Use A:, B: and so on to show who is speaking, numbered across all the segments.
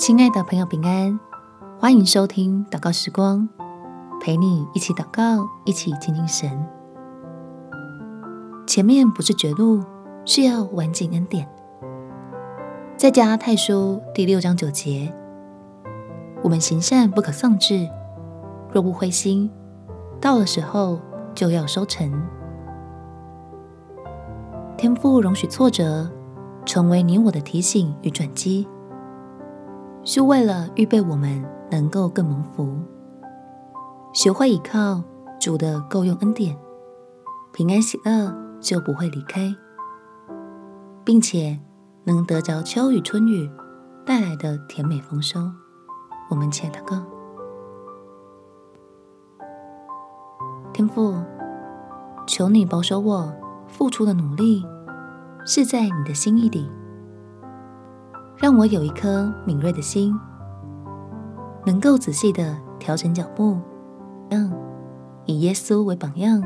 A: 亲爱的朋友，平安，欢迎收听祷告时光，陪你一起祷告，一起亲近神。前面不是绝路，是要完尽恩典。在加太书第六章九节，我们行善不可丧志，若不灰心，到了时候就要收成。天父容许挫折成为你我的提醒与转机。是为了预备我们能够更蒙福，学会依靠主的够用恩典，平安喜乐就不会离开，并且能得着秋雨春雨带来的甜美丰收。我们且祷告，天父，求你保守我付出的努力是在你的心意里。让我有一颗敏锐的心，能够仔细地调整脚步，让以耶稣为榜样，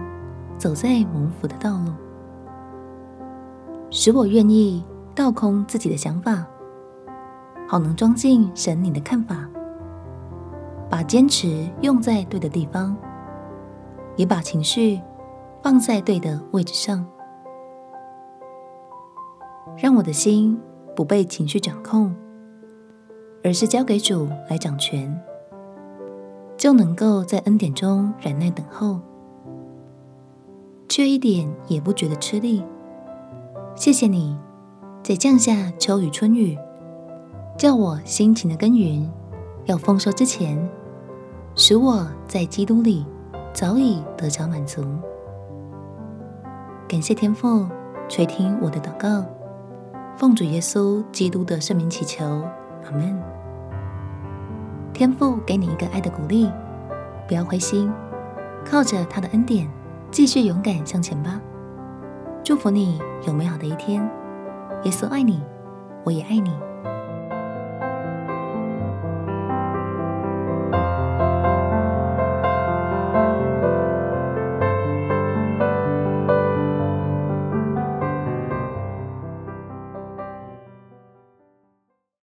A: 走在蒙福的道路，使我愿意倒空自己的想法，好能装进神你的看法，把坚持用在对的地方，也把情绪放在对的位置上，让我的心。不被情绪掌控，而是交给主来掌权，就能够在恩典中忍耐等候，却一点也不觉得吃力。谢谢你，在降下秋雨春雨，叫我辛勤的耕耘，要丰收之前，使我在基督里早已得着满足。感谢天父垂听我的祷告。奉主耶稣基督的圣名祈求，阿门。天父给你一个爱的鼓励，不要灰心，靠着他的恩典，继续勇敢向前吧。祝福你有美好的一天。耶稣爱你，我也爱你。